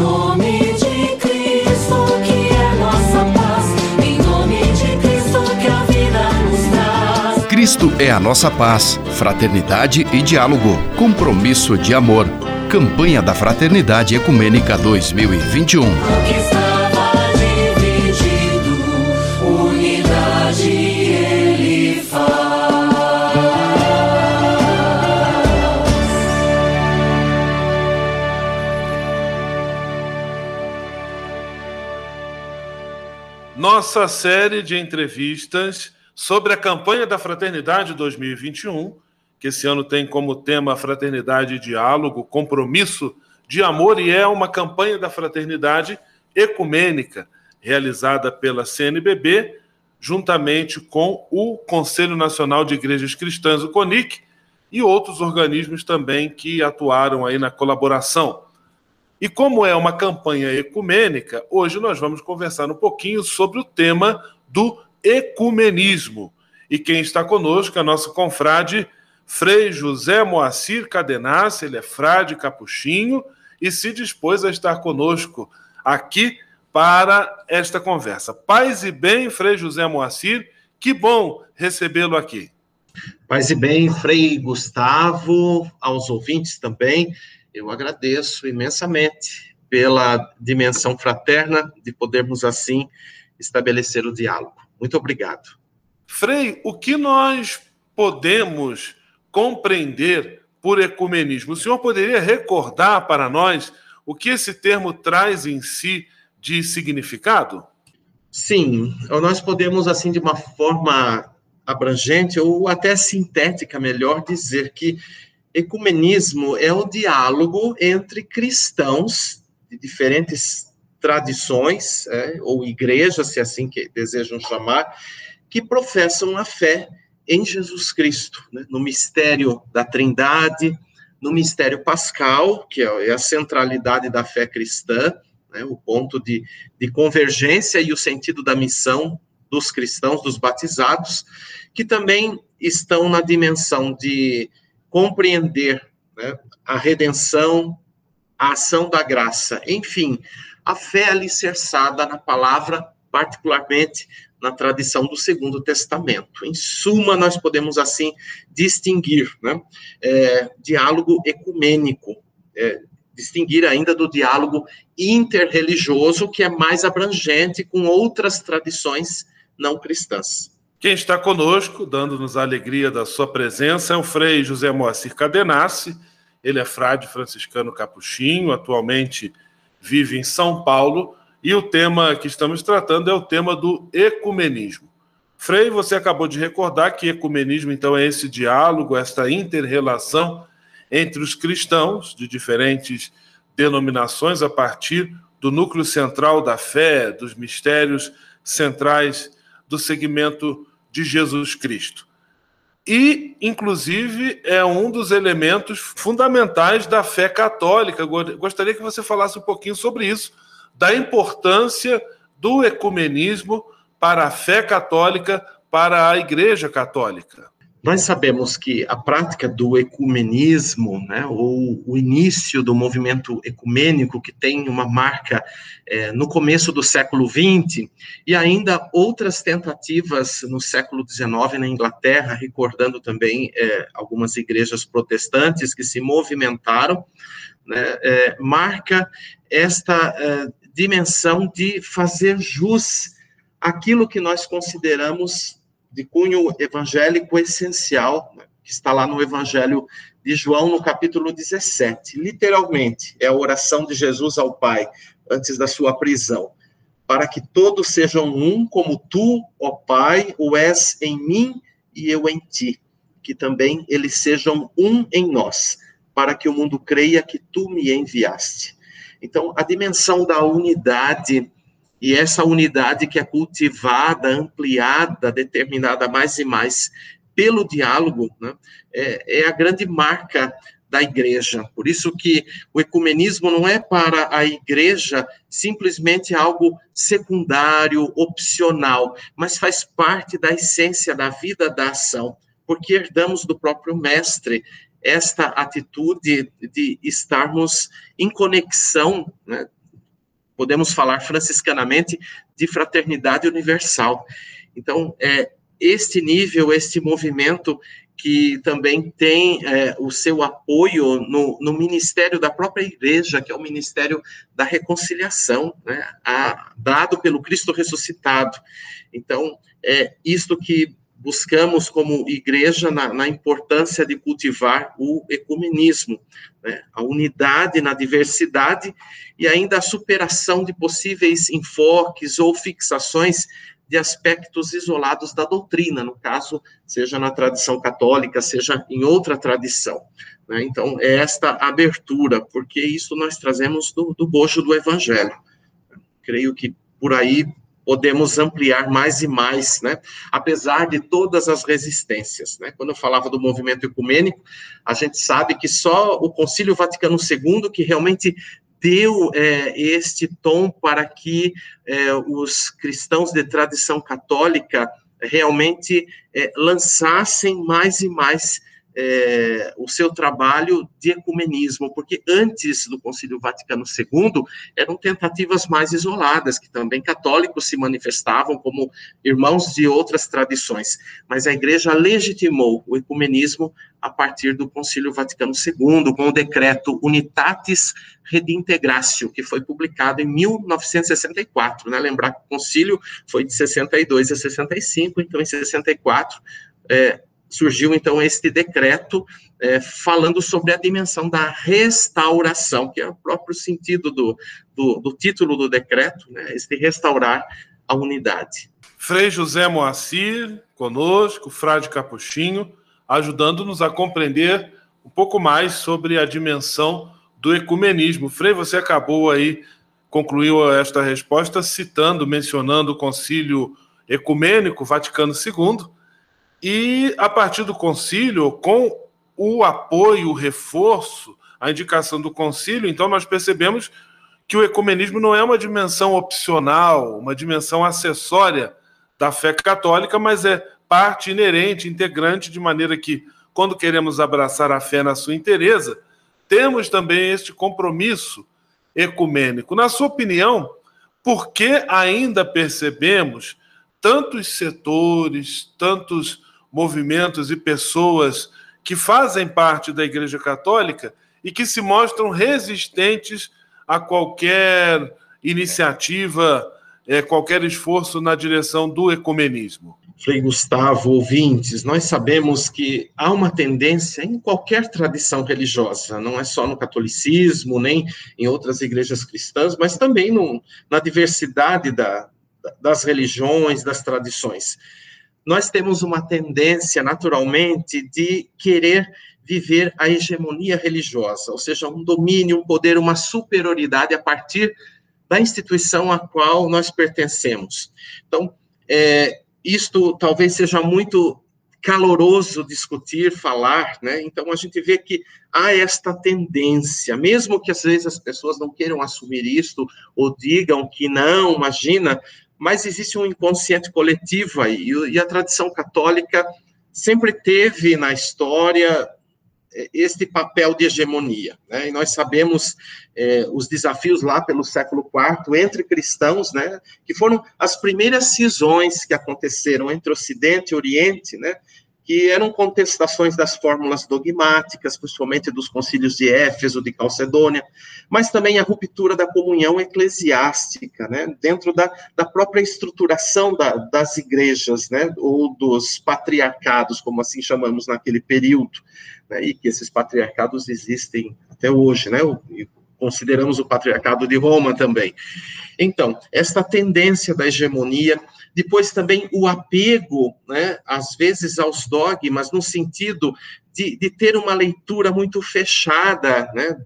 nome de Cristo, que é nossa paz. Em nome de Cristo, que a vida nos traz. Cristo é a nossa paz, fraternidade e diálogo, compromisso de amor. Campanha da Fraternidade Ecumênica 2021. Nossa série de entrevistas sobre a campanha da Fraternidade 2021, que esse ano tem como tema Fraternidade e Diálogo, Compromisso de Amor, e é uma campanha da Fraternidade ecumênica, realizada pela CNBB, juntamente com o Conselho Nacional de Igrejas Cristãs, o CONIC, e outros organismos também que atuaram aí na colaboração. E como é uma campanha ecumênica, hoje nós vamos conversar um pouquinho sobre o tema do ecumenismo. E quem está conosco é nosso confrade Frei José Moacir Cadenassi, ele é frade capuchinho e se dispôs a estar conosco aqui para esta conversa. Paz e bem, Frei José Moacir, que bom recebê-lo aqui. Paz e bem, Frei Gustavo, aos ouvintes também, eu agradeço imensamente pela dimensão fraterna de podermos assim estabelecer o diálogo. Muito obrigado. Frei, o que nós podemos compreender por ecumenismo? O senhor poderia recordar para nós o que esse termo traz em si de significado? Sim, nós podemos, assim, de uma forma abrangente ou até sintética, melhor dizer que ecumenismo é o diálogo entre cristãos de diferentes tradições, é, ou igrejas, se assim que desejam chamar, que professam a fé em Jesus Cristo, né, no mistério da Trindade, no mistério pascal, que é a centralidade da fé cristã, né, o ponto de, de convergência e o sentido da missão dos cristãos, dos batizados, que também estão na dimensão de compreender né, a redenção, a ação da graça, enfim, a fé alicerçada na palavra, particularmente na tradição do Segundo Testamento. Em suma, nós podemos assim distinguir né, é, diálogo ecumênico, é, distinguir ainda do diálogo interreligioso, que é mais abrangente com outras tradições não cristãs. Quem está conosco, dando-nos a alegria da sua presença, é o Frei José Moacir Cadenassi. Ele é frade franciscano capuchinho, atualmente vive em São Paulo, e o tema que estamos tratando é o tema do ecumenismo. Frei, você acabou de recordar que ecumenismo, então, é esse diálogo, esta inter-relação entre os cristãos de diferentes denominações a partir do núcleo central da fé, dos mistérios centrais do segmento de Jesus Cristo. E, inclusive, é um dos elementos fundamentais da fé católica. Gostaria que você falasse um pouquinho sobre isso, da importância do ecumenismo para a fé católica, para a Igreja Católica. Nós sabemos que a prática do ecumenismo, né, ou o início do movimento ecumênico, que tem uma marca é, no começo do século XX, e ainda outras tentativas no século XIX na Inglaterra, recordando também é, algumas igrejas protestantes que se movimentaram, né, é, marca esta é, dimensão de fazer jus àquilo que nós consideramos de cunho evangélico essencial, né, que está lá no Evangelho de João, no capítulo 17. Literalmente, é a oração de Jesus ao Pai, antes da sua prisão. Para que todos sejam um, como tu, ó Pai, o és em mim e eu em ti. Que também eles sejam um em nós, para que o mundo creia que tu me enviaste. Então, a dimensão da unidade e essa unidade que é cultivada, ampliada, determinada mais e mais pelo diálogo, né, é, é a grande marca da igreja. Por isso que o ecumenismo não é para a igreja simplesmente algo secundário, opcional, mas faz parte da essência da vida da ação, porque herdamos do próprio mestre esta atitude de estarmos em conexão né, podemos falar franciscanamente de fraternidade universal. Então, é, este nível, este movimento que também tem é, o seu apoio no, no, ministério da própria igreja, que é o ministério da reconciliação, né, a, dado pelo Cristo ressuscitado. Então, é isto que buscamos como igreja na, na importância de cultivar o ecumenismo, né, a unidade na diversidade e ainda a superação de possíveis enfoques ou fixações de aspectos isolados da doutrina, no caso, seja na tradição católica, seja em outra tradição. Né? Então, é esta abertura, porque isso nós trazemos do, do bojo do Evangelho. Creio que por aí podemos ampliar mais e mais, né? Apesar de todas as resistências, né? Quando eu falava do movimento ecumênico, a gente sabe que só o Concílio Vaticano II que realmente deu é, este tom para que é, os cristãos de tradição católica realmente é, lançassem mais e mais é, o seu trabalho de ecumenismo, porque antes do Concílio Vaticano II eram tentativas mais isoladas, que também católicos se manifestavam como irmãos de outras tradições, mas a Igreja legitimou o ecumenismo a partir do Concílio Vaticano II, com o decreto Unitatis Redintegratio, que foi publicado em 1964, né? Lembrar que o concílio foi de 62 a 65, então em 64 é, surgiu então este decreto é, falando sobre a dimensão da restauração, que é o próprio sentido do, do, do título do decreto, né, este restaurar a unidade. Frei José Moacir, conosco, Frade Capuchinho, ajudando-nos a compreender um pouco mais sobre a dimensão do ecumenismo. Frei, você acabou aí, concluiu esta resposta citando, mencionando o concílio ecumênico Vaticano II, e a partir do concílio, com o apoio, o reforço, a indicação do concílio, então nós percebemos que o ecumenismo não é uma dimensão opcional, uma dimensão acessória da fé católica, mas é parte inerente, integrante, de maneira que, quando queremos abraçar a fé na sua inteireza, temos também este compromisso ecumênico. Na sua opinião, por que ainda percebemos tantos setores, tantos movimentos e pessoas que fazem parte da Igreja Católica e que se mostram resistentes a qualquer iniciativa, é, qualquer esforço na direção do ecumenismo. Frei Gustavo, ouvintes, nós sabemos que há uma tendência em qualquer tradição religiosa, não é só no catolicismo, nem em outras igrejas cristãs, mas também no, na diversidade da, das religiões, das tradições nós temos uma tendência, naturalmente, de querer viver a hegemonia religiosa, ou seja, um domínio, um poder, uma superioridade a partir da instituição a qual nós pertencemos. Então, é, isto talvez seja muito caloroso discutir, falar, né? Então a gente vê que há esta tendência, mesmo que às vezes as pessoas não queiram assumir isto ou digam que não, imagina, mas existe um inconsciente coletivo aí, e a tradição católica sempre teve na história é, este papel de hegemonia, né? E nós sabemos é, os desafios lá pelo século IV entre cristãos, né? Que foram as primeiras cisões que aconteceram entre Ocidente e Oriente, né? Que eram contestações das fórmulas dogmáticas, principalmente dos concílios de Éfeso, de Calcedônia, mas também a ruptura da comunhão eclesiástica, né, dentro da, da própria estruturação da, das igrejas, né, ou dos patriarcados, como assim chamamos naquele período, né, e que esses patriarcados existem até hoje, né, consideramos o patriarcado de Roma também. Então, esta tendência da hegemonia depois também o apego, né, às vezes aos dogmas, no sentido de, de ter uma leitura muito fechada, né,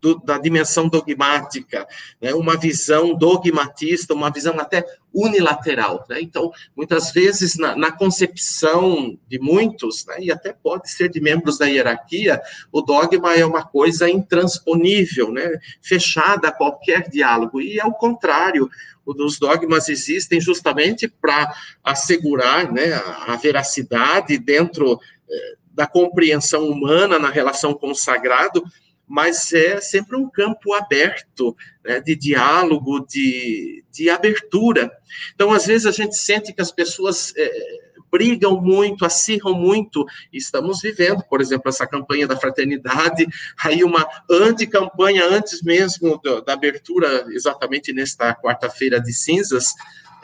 do, da dimensão dogmática, né, uma visão dogmatista, uma visão até unilateral. Né? Então, muitas vezes, na, na concepção de muitos, né, e até pode ser de membros da hierarquia, o dogma é uma coisa intransponível, né, fechada a qualquer diálogo, e ao contrário, os dogmas existem justamente para assegurar né, a, a, veracidade dentro eh, da compreensão humana na relação com o sagrado, mas é sempre um campo aberto, né, de diálogo, de, de abertura. Então, às vezes, a gente sente que as pessoas é, brigam muito, acirram muito. Estamos vivendo, por exemplo, essa campanha da fraternidade, aí uma anticampanha antes mesmo da, da abertura, exatamente nesta quarta-feira de cinzas,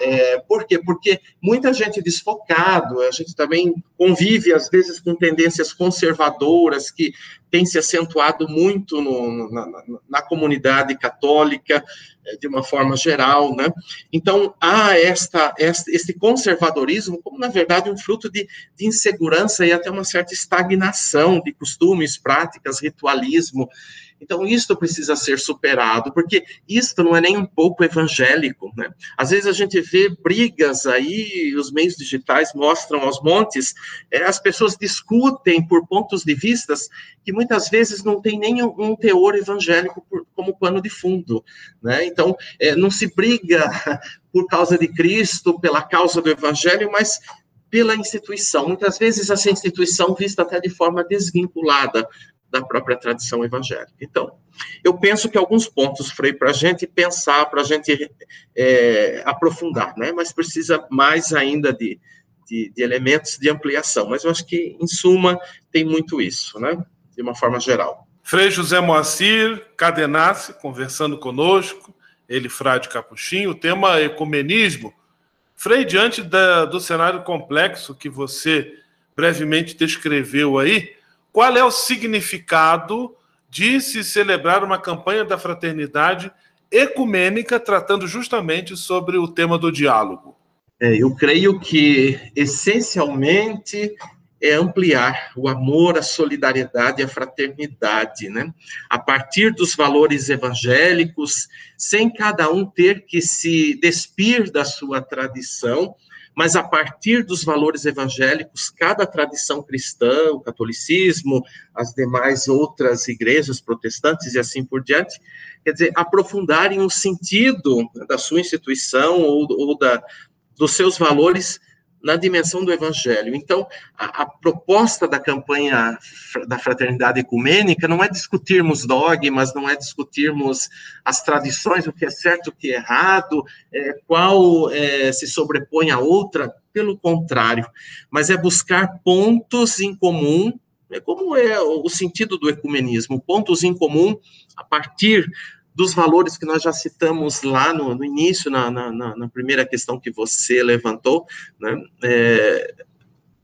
é, por quê? Porque muita gente desfocado, a gente também convive, às vezes, com tendências conservadoras que têm se acentuado muito no, na, na, comunidade católica, é, de uma forma geral, né? Então, há esta, esta, esse conservadorismo como, na verdade, um fruto de, de insegurança e até uma certa estagnação de costumes, práticas, ritualismo, então, isto precisa ser superado, porque isto não é nem um pouco evangélico, né? Às vezes a gente vê brigas aí, os meios digitais mostram aos montes, é, as pessoas discutem por pontos de vistas que muitas vezes não tem nem um teor evangélico por, como pano de fundo, né? Então, é, não se briga por causa de Cristo, pela causa do evangelho, mas pela instituição. Muitas vezes essa instituição vista até de forma desvinculada da própria tradição evangélica. Então, eu penso que alguns pontos, Frei, para a gente pensar, para a gente é, aprofundar, né? Mas precisa mais ainda de, de, de, elementos de ampliação. Mas eu acho que, em suma, tem muito isso, né? De uma forma geral. Frei José Moacir Cadenassi, conversando conosco, ele, frade Capuchinho, o tema ecumenismo. Frei, diante da, do cenário complexo que você brevemente descreveu aí, qual é o significado de se celebrar uma campanha da fraternidade ecumênica tratando justamente sobre o tema do diálogo? É, eu creio que, essencialmente, é ampliar o amor, a solidariedade e a fraternidade, né? A partir dos valores evangélicos, sem cada um ter que se despir da sua tradição, mas a partir dos valores evangélicos, cada tradição cristã, o catolicismo, as demais outras igrejas protestantes e assim por diante, quer dizer, aprofundarem o sentido da sua instituição ou, ou da, dos seus valores na dimensão do evangelho. Então, a, a, proposta da campanha da fraternidade ecumênica não é discutirmos dogmas, não é discutirmos as tradições, o que é certo, o que é errado, é, qual é, se sobrepõe a outra, pelo contrário, mas é buscar pontos em comum é como é o sentido do ecumenismo, pontos em comum a partir dos valores que nós já citamos lá no, no início, na, na, na, primeira questão que você levantou, né, é,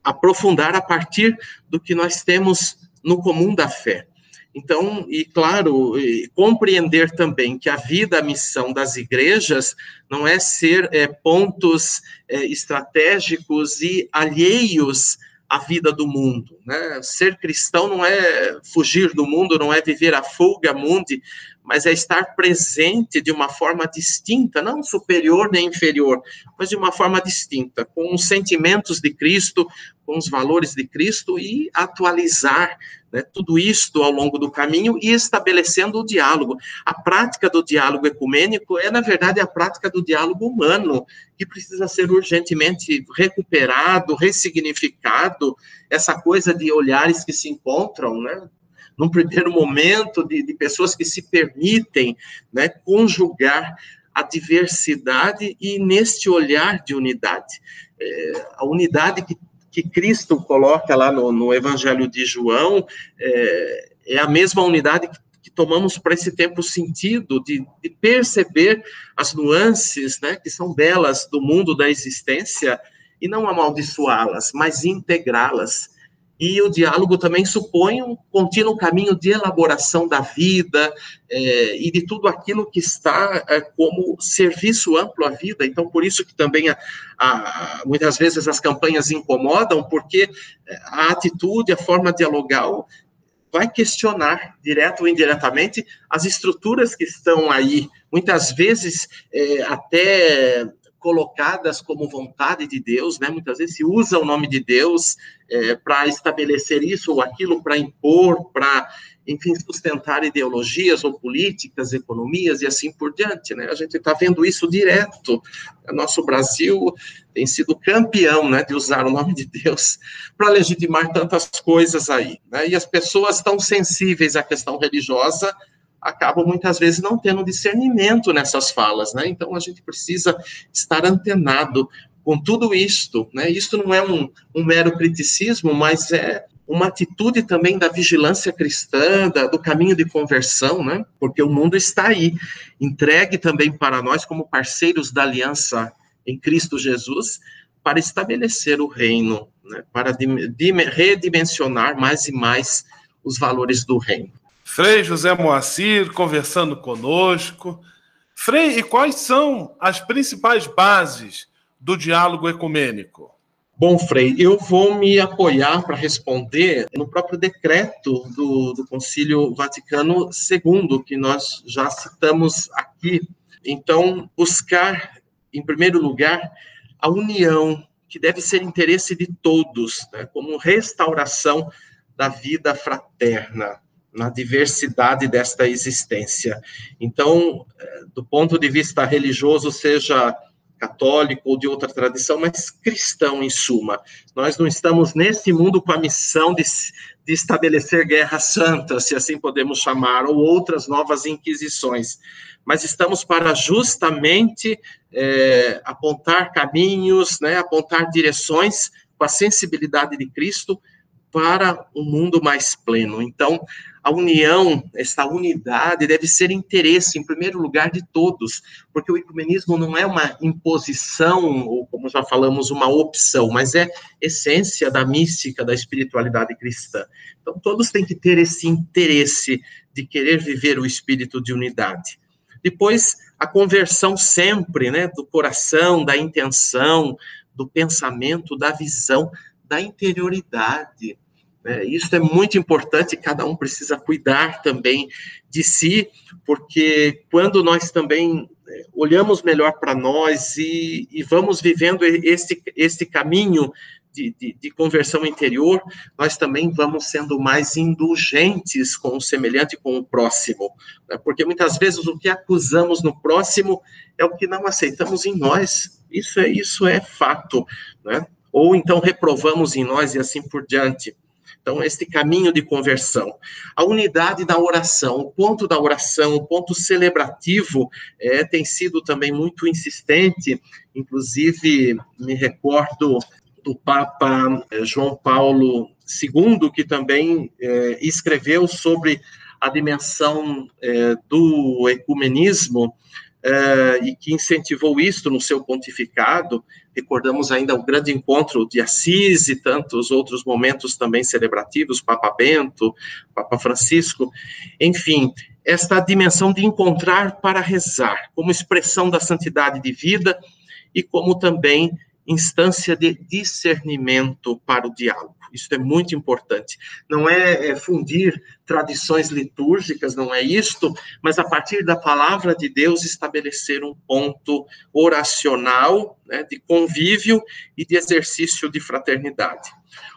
aprofundar a partir do que nós temos no comum da fé. Então, e claro, e compreender também que a vida, a missão das igrejas não é ser é, pontos é, estratégicos e alheios à vida do mundo. Né? Ser cristão não é fugir do mundo, não é viver a fuga mundi, mas é estar presente de uma forma distinta, não superior nem inferior, mas de uma forma distinta, com os sentimentos de Cristo, com os valores de Cristo e atualizar né, tudo isto ao longo do caminho e estabelecendo o diálogo. A prática do diálogo ecumênico é, na verdade, a prática do diálogo humano, que precisa ser urgentemente recuperado, ressignificado, essa coisa de olhares que se encontram, né, num primeiro momento, de, de pessoas que se permitem né, conjugar a diversidade e neste olhar de unidade. É, a unidade que, que Cristo coloca lá no, no Evangelho de João é, é a mesma unidade que que tomamos para esse tempo sentido de, de, perceber as nuances, né, que são belas do mundo da existência e não amaldiçoá-las, mas integrá-las. E o diálogo também supõe um contínuo caminho de elaboração da vida é, e de tudo aquilo que está é, como serviço amplo à vida. Então, por isso que também a, a, muitas vezes as campanhas incomodam, porque é, a atitude, a forma dialogal vai questionar, direto ou indiretamente, as estruturas que estão aí, muitas vezes é, até colocadas como vontade de Deus, né? Muitas vezes se usa o nome de Deus é, para estabelecer isso ou aquilo, para impor, para, enfim, sustentar ideologias ou políticas, economias e assim por diante, né? A gente está vendo isso direto. O nosso Brasil tem sido campeão, né, de usar o nome de Deus para legitimar tantas coisas aí, né? E as pessoas tão sensíveis à questão religiosa acabam muitas vezes não tendo discernimento nessas falas, né? Então a gente precisa estar antenado com tudo isto, né? Isto não é um, um mero criticismo, mas é uma atitude também da vigilância cristã, da, do caminho de conversão, né? Porque o mundo está aí, entregue também para nós como parceiros da aliança em Cristo Jesus, para estabelecer o reino, né? para redimensionar mais e mais os valores do reino. Frei José Moacir conversando conosco. Frei, e quais são as principais bases do diálogo ecumênico? Bom, Frei, eu vou me apoiar para responder no próprio decreto do, do Concílio Vaticano II, que nós já citamos aqui. Então, buscar, em primeiro lugar, a união, que deve ser interesse de todos, né, como restauração da vida fraterna na diversidade desta existência. Então, eh, do ponto de vista religioso, seja católico ou de outra tradição, mas cristão em suma. Nós não estamos nesse mundo com a missão de, de estabelecer guerra santa, se assim podemos chamar, ou outras novas inquisições, mas estamos para justamente é, apontar caminhos, né, apontar direções com a sensibilidade de Cristo para um mundo mais pleno. Então, a união, essa unidade deve ser interesse, em primeiro lugar, de todos, porque o ecumenismo não é uma imposição, ou como já falamos, uma opção, mas é essência da mística, da espiritualidade cristã. Então, todos têm que ter esse interesse de querer viver o espírito de unidade. Depois, a conversão sempre, né, do coração, da intenção, do pensamento, da visão, da interioridade, é, isso é muito importante, cada um precisa cuidar também de si, porque quando nós também é, olhamos melhor para nós e, e, vamos vivendo esse, esse caminho de, de, de, conversão interior, nós também vamos sendo mais indulgentes com o semelhante, com o próximo. Né? Porque muitas vezes o que acusamos no próximo é o que não aceitamos em nós. Isso é, isso é fato. Né? Ou então reprovamos em nós e assim por diante. Então, este caminho de conversão. A unidade da oração, o ponto da oração, o ponto celebrativo, é, tem sido também muito insistente. Inclusive, me recordo do Papa é, João Paulo II, que também é, escreveu sobre a dimensão é, do ecumenismo uh, e que incentivou isso no seu pontificado. Recordamos ainda o grande encontro de Assis e tantos outros momentos também celebrativos, Papa Bento, Papa Francisco. Enfim, esta dimensão de encontrar para rezar, como expressão da santidade de vida e como também instância de discernimento para o diálogo. Isso é muito importante. Não é, é, fundir tradições litúrgicas, não é isto, mas a partir da palavra de Deus estabelecer um ponto oracional, né, de convívio e de exercício de fraternidade.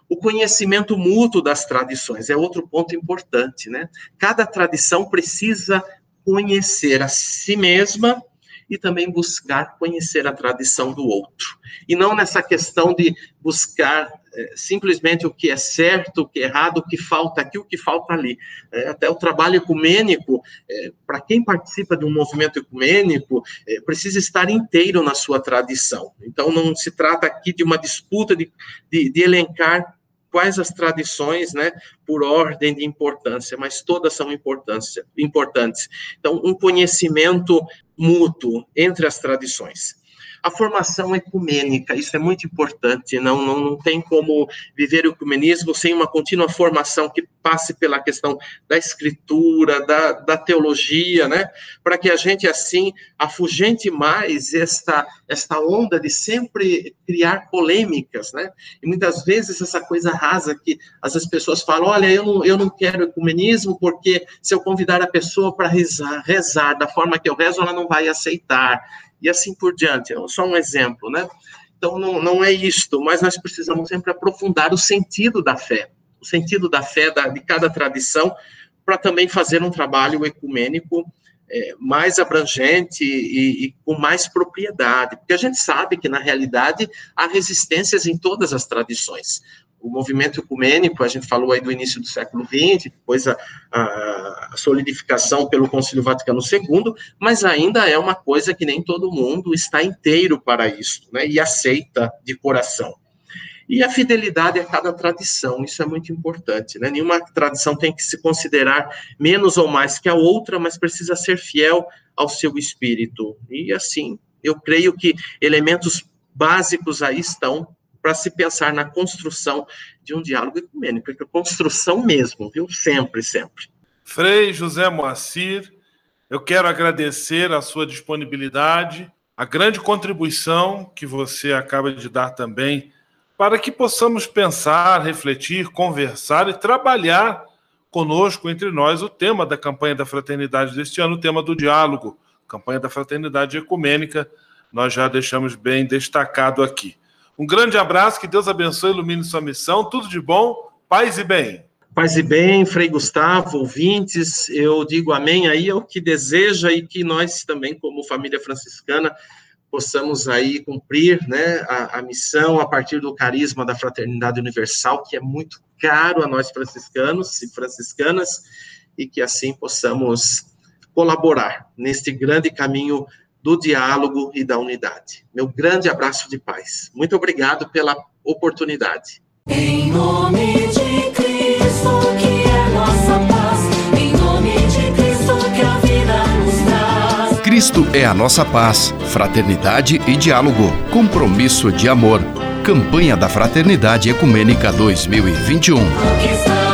O conhecimento mútuo das tradições é outro ponto importante, né? Cada tradição precisa conhecer a si mesma e também buscar conhecer a tradição do outro. E não nessa questão de buscar simplesmente o que é certo, o que é errado, o que falta aqui, o que falta ali. É, até o trabalho ecumênico, é, para quem participa de um movimento ecumênico, é, precisa estar inteiro na sua tradição. Então, não se trata aqui de uma disputa de, de, de elencar quais as tradições, né, por ordem de importância, mas todas são importância, importantes. Então, um conhecimento mútuo entre as tradições a formação ecumênica, isso é muito importante, não, não, não tem como viver o ecumenismo sem uma contínua formação que passe pela questão da escritura, da, da teologia, né, para que a gente, assim, afugente mais esta, esta onda de sempre criar polêmicas, né, e muitas vezes essa coisa rasa que as pessoas falam, olha, eu não, eu não quero ecumenismo porque se eu convidar a pessoa para rezar, rezar da forma que eu rezo, ela não vai aceitar, e assim por diante. É só um exemplo, né? Então, não, não é isto, mas nós precisamos sempre aprofundar o sentido da fé, o sentido da fé da, de cada tradição, para também fazer um trabalho ecumênico é, mais abrangente e, e, com mais propriedade, porque a gente sabe que, na realidade, há resistências em todas as tradições. O movimento ecumênico, a gente falou aí do início do século XX, depois a, a, solidificação pelo Concílio Vaticano II, mas ainda é uma coisa que nem todo mundo está inteiro para isso, né, e aceita de coração. E a fidelidade a cada tradição, isso é muito importante, né? Nenhuma tradição tem que se considerar menos ou mais que a outra, mas precisa ser fiel ao seu espírito. E assim, eu creio que elementos básicos aí estão para se pensar na construção de um diálogo ecumênico, é construção mesmo, viu? Sempre, sempre. Frei José Moacir, eu quero agradecer a sua disponibilidade, a grande contribuição que você acaba de dar também para que possamos pensar, refletir, conversar e trabalhar conosco, entre nós, o tema da campanha da fraternidade deste ano, o tema do diálogo, campanha da fraternidade ecumênica, nós já deixamos bem destacado aqui. Um grande abraço, que Deus abençoe e ilumine sua missão, tudo de bom, paz e bem. Paz e bem, Frei Gustavo, ouvintes, eu digo amém aí ao que deseja e que nós também, como família franciscana, possamos aí cumprir né, a, a, missão a partir do carisma da fraternidade universal, que é muito caro a nós franciscanos e franciscanas, e que assim possamos colaborar neste grande caminho do diálogo e da unidade. Meu grande abraço de paz. Muito obrigado pela oportunidade. Em nome de Cristo, que é nossa paz, em nome de Cristo, que a vida nos traz. Cristo é a nossa paz, fraternidade e diálogo, compromisso de amor. Campanha da Fraternidade Ecumênica 2021. Conquistar